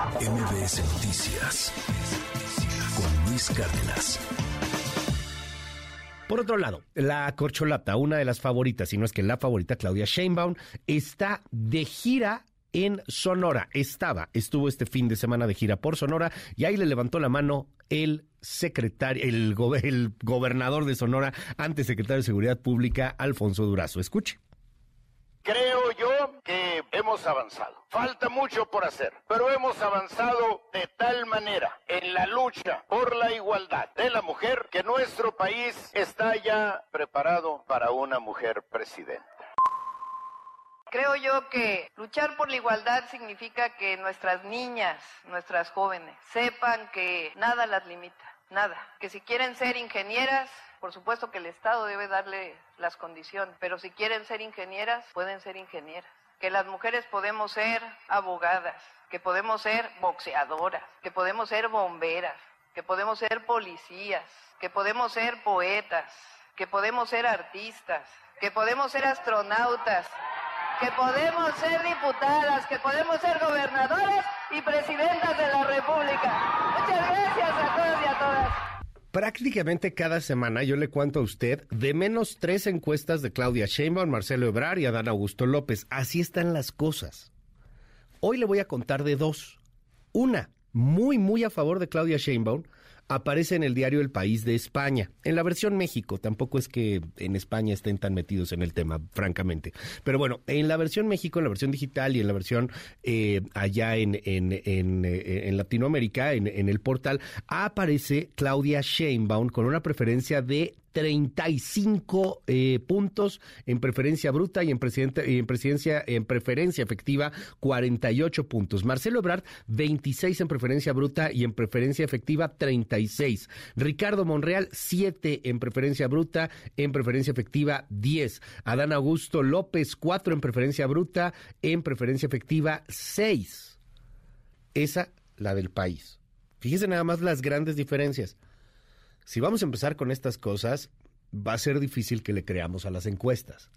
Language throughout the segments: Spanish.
MBS Noticias con Luis Cárdenas. Por otro lado, la corcholata, una de las favoritas, si no es que la favorita, Claudia Sheinbaum, está de gira en Sonora. Estaba, estuvo este fin de semana de gira por Sonora y ahí le levantó la mano el secretario, el, el gobernador de Sonora, antes secretario de Seguridad Pública, Alfonso Durazo. Escuche. Creo yo hemos avanzado. Falta mucho por hacer, pero hemos avanzado de tal manera en la lucha por la igualdad de la mujer que nuestro país está ya preparado para una mujer presidenta. Creo yo que luchar por la igualdad significa que nuestras niñas, nuestras jóvenes, sepan que nada las limita, nada. Que si quieren ser ingenieras, por supuesto que el Estado debe darle las condiciones, pero si quieren ser ingenieras, pueden ser ingenieras. Que las mujeres podemos ser abogadas, que podemos ser boxeadoras, que podemos ser bomberas, que podemos ser policías, que podemos ser poetas, que podemos ser artistas, que podemos ser astronautas, que podemos ser diputadas, que podemos ser gobernadoras y presidentas de la República. Muchas gracias a todos y a todas. Prácticamente cada semana yo le cuento a usted de menos tres encuestas de Claudia Sheinbaum, Marcelo Ebrard y Adán Augusto López. Así están las cosas. Hoy le voy a contar de dos. Una, muy, muy a favor de Claudia Sheinbaum, aparece en el diario El País de España. En la versión México, tampoco es que en España estén tan metidos en el tema, francamente. Pero bueno, en la versión México, en la versión digital y en la versión eh, allá en, en, en, eh, en Latinoamérica, en, el portal, aparece Claudia Sheinbaum con una preferencia de 35 eh, puntos en preferencia bruta y en, en, en preferencia efectiva 48 puntos. Marcelo Ebrard 26 en preferencia bruta y en preferencia efectiva 36. Ricardo Monreal 7 en preferencia bruta, en preferencia efectiva 10. Adán Augusto López 4 en preferencia bruta, en preferencia efectiva 6. Esa la del país. Fíjese nada más las grandes diferencias. Si vamos a empezar con estas cosas, va a ser difícil que le creamos a las encuestas,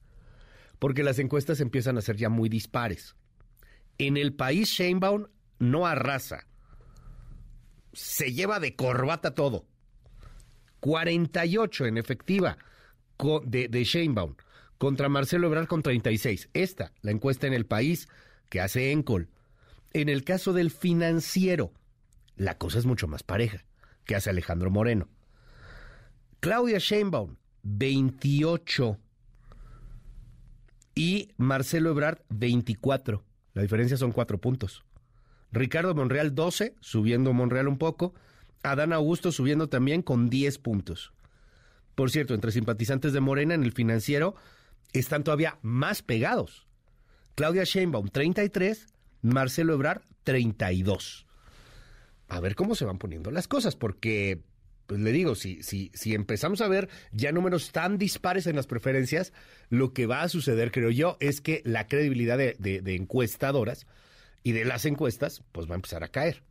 porque las encuestas empiezan a ser ya muy dispares. En el país Sheinbaum no arrasa, se lleva de corbata todo. 48 en efectiva de, de Sheinbaum contra Marcelo Ebrard con 36. Esta, la encuesta en el país que hace Encol. En el caso del financiero, la cosa es mucho más pareja que hace Alejandro Moreno. Claudia Sheinbaum, 28. Y Marcelo Ebrard, 24. La diferencia son cuatro puntos. Ricardo Monreal, 12, subiendo Monreal un poco. Adán Augusto subiendo también con 10 puntos. Por cierto, entre simpatizantes de Morena en el financiero están todavía más pegados. Claudia Sheinbaum, 33. Marcelo Ebrard, 32. A ver cómo se van poniendo las cosas, porque pues le digo, si, si, si empezamos a ver ya números tan dispares en las preferencias, lo que va a suceder, creo yo, es que la credibilidad de, encuestadoras y de las encuestas, pues va a empezar a caer.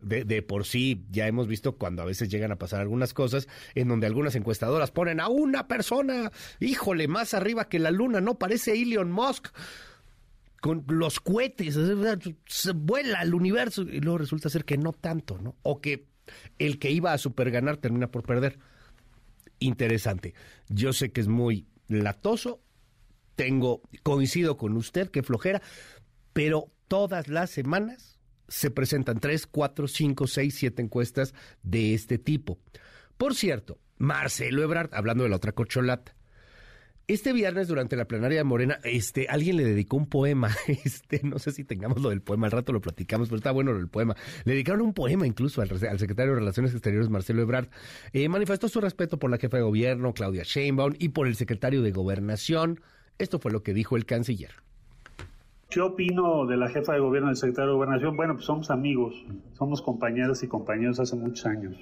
De, de, por sí ya hemos visto cuando a veces llegan a pasar algunas cosas en donde algunas encuestadoras ponen a una persona, híjole, más arriba que la luna, no parece Elon Musk con los cohetes, se vuela el universo y luego resulta ser que no tanto, ¿no? O que el que iba a superganar termina por perder. Interesante. Yo sé que es muy latoso, tengo, coincido con usted, que flojera, pero todas las semanas se presentan tres, cuatro, cinco, seis, siete encuestas de este tipo. Por cierto, Marcelo Ebrard, hablando de la otra corcholata, este viernes, durante la plenaria de Morena, este, alguien le dedicó un poema. Este, no sé si tengamos lo del poema, al rato lo platicamos, pero está bueno el poema. Le dedicaron un poema incluso al, secretario de Relaciones Exteriores, Marcelo Ebrard. Eh, manifestó su respeto por la jefa de gobierno, Claudia Sheinbaum, y por el secretario de Gobernación. Esto fue lo que dijo el canciller. ¿Qué opino de la jefa de gobierno del secretario de Gobernación? Bueno, pues somos amigos, somos compañeros y compañeros hace muchos años.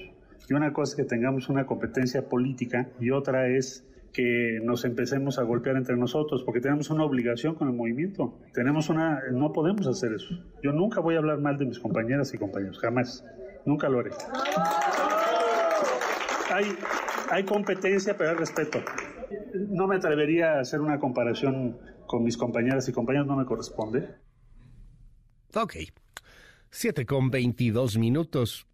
Y una cosa es que tengamos una competencia política y otra es que nos empecemos a golpear entre nosotros, porque tenemos una obligación con el movimiento. Tenemos una, no podemos hacer eso. Yo nunca voy a hablar mal de mis compañeras y compañeros, jamás. Nunca lo haré. Hay, hay competencia, pero hay respeto. No me atrevería a hacer una comparación con mis compañeras y compañeros, no me corresponde. Ok. 7 con 22 minutos.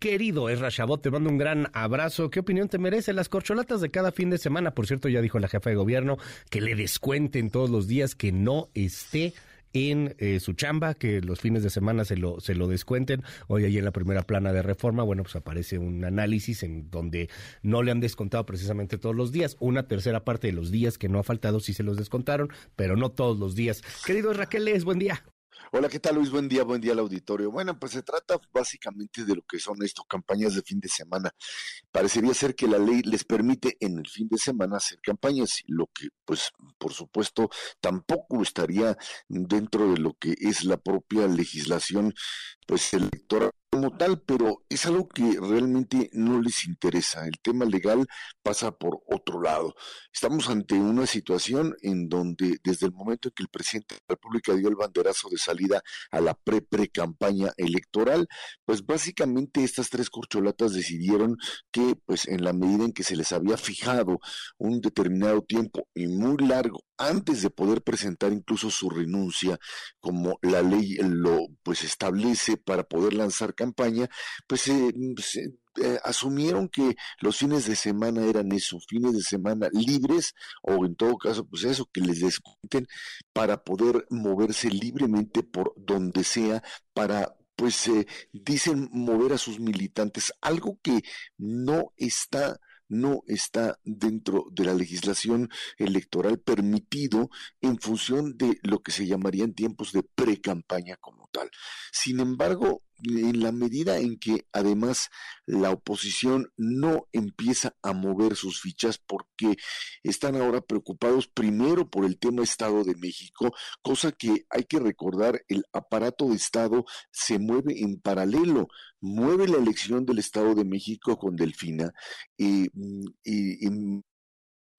Querido Ezra Chabot, te mando un gran abrazo. ¿Qué opinión te merecen las corcholatas de cada fin de semana? Por cierto, ya dijo la jefa de gobierno que le descuenten todos los días que no esté en eh, su chamba, que los fines de semana se lo, se lo descuenten. Hoy ahí en la primera plana de reforma, bueno, pues aparece un análisis en donde no le han descontado precisamente todos los días. Una tercera parte de los días que no ha faltado sí se los descontaron, pero no todos los días. Querido Raquel, es buen día. Hola, ¿qué tal Luis? Buen día, buen día al auditorio. Bueno, pues se trata básicamente de lo que son estas campañas de fin de semana. Parecería ser que la ley les permite en el fin de semana hacer campañas, lo que pues por supuesto tampoco estaría dentro de lo que es la propia legislación pues electoral como tal, pero es algo que realmente no les interesa. El tema legal pasa por otro lado. Estamos ante una situación en donde desde el momento en que el presidente de la República dio el banderazo de salida a la pre-pre-campaña electoral, pues básicamente estas tres corcholatas decidieron que pues en la medida en que se les había fijado un determinado tiempo y muy largo antes de poder presentar incluso su renuncia, como la ley lo pues establece para poder lanzar campaña, pues eh, eh, asumieron que los fines de semana eran esos fines de semana libres o en todo caso pues eso que les descuenten para poder moverse libremente por donde sea para pues eh, dicen mover a sus militantes algo que no está no está dentro de la legislación electoral permitido en función de lo que se llamarían tiempos de pre-campaña como tal. Sin embargo, en la medida en que además la oposición no empieza a mover sus fichas porque están ahora preocupados primero por el tema Estado de México, cosa que hay que recordar, el aparato de Estado se mueve en paralelo, mueve la elección del Estado de México con Delfina y, y, y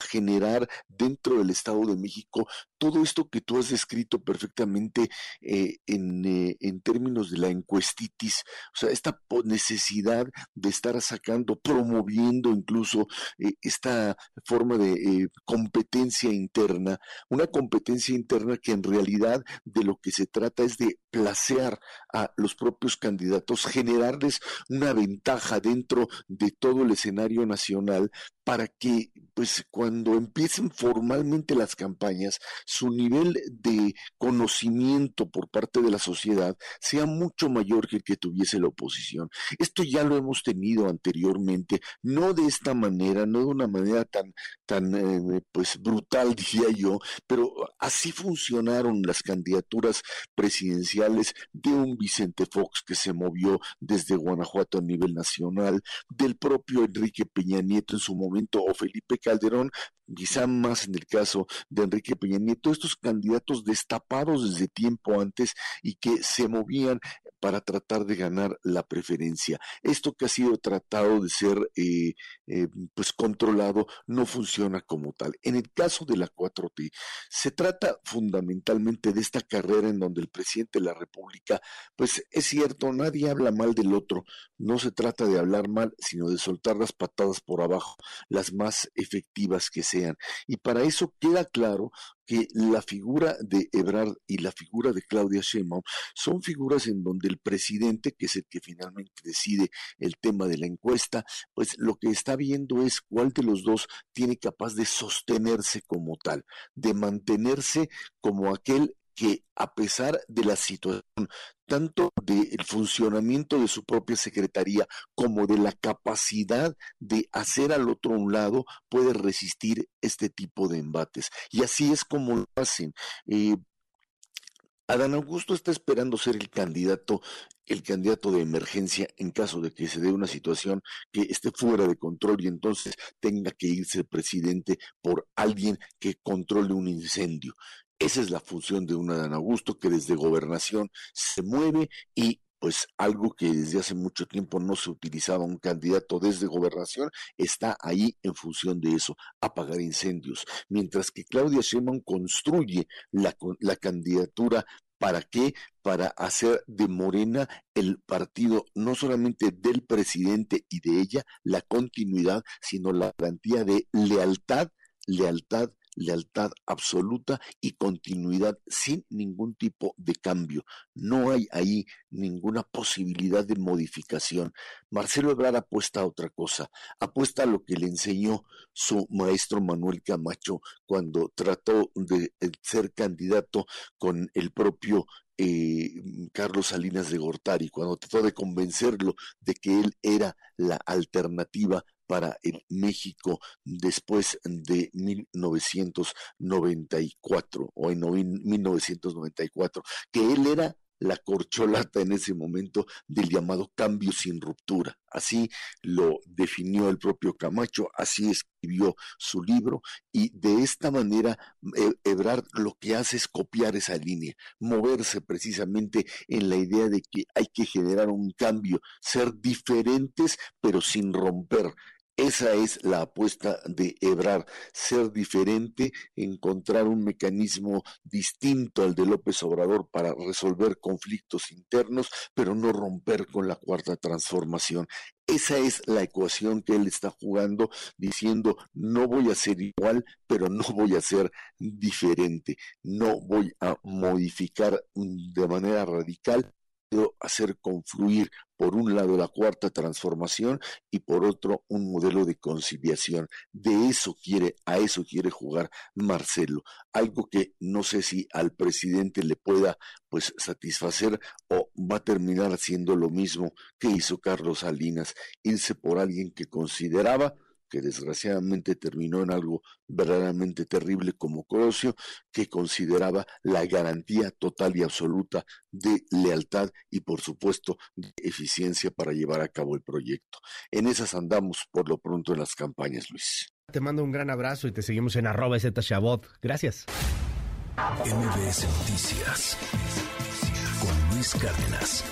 generar dentro del Estado de México todo esto que tú has descrito perfectamente eh, en, eh, en, términos de la encuestitis, o sea, esta necesidad de estar sacando, promoviendo incluso eh, esta forma de competencia interna, una competencia interna que en realidad de lo que se trata es de placear a los propios candidatos, generarles una ventaja dentro de todo el escenario nacional para que, pues, cuando empiecen formalmente las campañas, su nivel de conocimiento por parte de la sociedad sea mucho mayor que el que tuviese la oposición. Esto ya lo hemos tenido anteriormente, no de esta manera, no de una manera tan, tan eh, pues brutal, diría yo, pero así funcionaron las candidaturas presidenciales de un Vicente Fox que se movió desde Guanajuato a nivel nacional, del propio Enrique Peña Nieto en su momento o Felipe Calderón, quizá más en el caso de Enrique Peña Nieto, estos candidatos destapados desde tiempo antes y que se movían para tratar de ganar la preferencia. Esto que ha sido tratado de ser eh, eh, pues controlado no funciona como tal. En el caso de la 4T, se trata fundamentalmente de esta carrera en donde el presidente de la República, pues es cierto, nadie habla mal del otro, no se trata de hablar mal, sino de soltar las patadas por abajo, las más efectivas que sean. Y para eso queda claro que la figura de Ebrard y la figura de Claudia Sheinbaum son figuras en donde el presidente, que es el que finalmente decide el tema de la encuesta, pues lo que está viendo es cuál de los dos tiene capaz de sostenerse como tal, de mantenerse como aquel que a pesar de la situación, tanto del funcionamiento de su propia secretaría como de la capacidad de hacer al otro un lado, puede resistir este tipo de embates. Y así es como lo hacen. Eh, Adán Augusto está esperando ser el candidato, el candidato de emergencia en caso de que se dé una situación que esté fuera de control y entonces tenga que irse el presidente por alguien que controle un incendio. Esa es la función de un Adán Augusto que desde gobernación se mueve y pues algo que desde hace mucho tiempo no se utilizaba un candidato desde gobernación, está ahí en función de eso, apagar incendios. Mientras que Claudia Sheinbaum construye la, la candidatura ¿Para qué? Para hacer de Morena el partido no solamente del presidente y de ella, la continuidad, sino la garantía de lealtad, lealtad lealtad absoluta y continuidad sin ningún tipo de cambio. No hay ahí ninguna posibilidad de modificación. Marcelo Ebrard apuesta a otra cosa, apuesta a lo que le enseñó su maestro Manuel Camacho cuando trató de eh, ser candidato con el propio eh, Carlos Salinas de Gortari, cuando trató de convencerlo de que él era la alternativa para el México después de 1994 o en 1994, que él era la corcholata en ese momento del llamado cambio sin ruptura. Así lo definió el propio Camacho, así escribió su libro y de esta manera e-, Ebrard lo que hace es copiar esa línea, moverse precisamente en la idea de que hay que generar un cambio, ser diferentes pero sin romper esa es la apuesta de Ebrar, ser diferente, encontrar un mecanismo distinto al de López Obrador para resolver conflictos internos, pero no romper con la cuarta transformación. Esa es la ecuación que él está jugando, diciendo, no voy a ser igual, pero no voy a ser diferente, no voy a modificar de manera radical hacer confluir por un lado la cuarta transformación y por otro un modelo de conciliación. De eso quiere, a eso quiere jugar Marcelo, algo que no sé si al presidente le pueda pues satisfacer o va a terminar haciendo lo mismo que hizo Carlos Salinas, irse por alguien que consideraba que desgraciadamente terminó en algo verdaderamente terrible como Colosio, que consideraba la garantía total y absoluta de lealtad y por supuesto de eficiencia para llevar a cabo el proyecto. En esas andamos por lo pronto en las campañas, Luis. Te mando un gran abrazo y te seguimos en arroba Shabot. Gracias. MBS Noticias con Luis Cárdenas.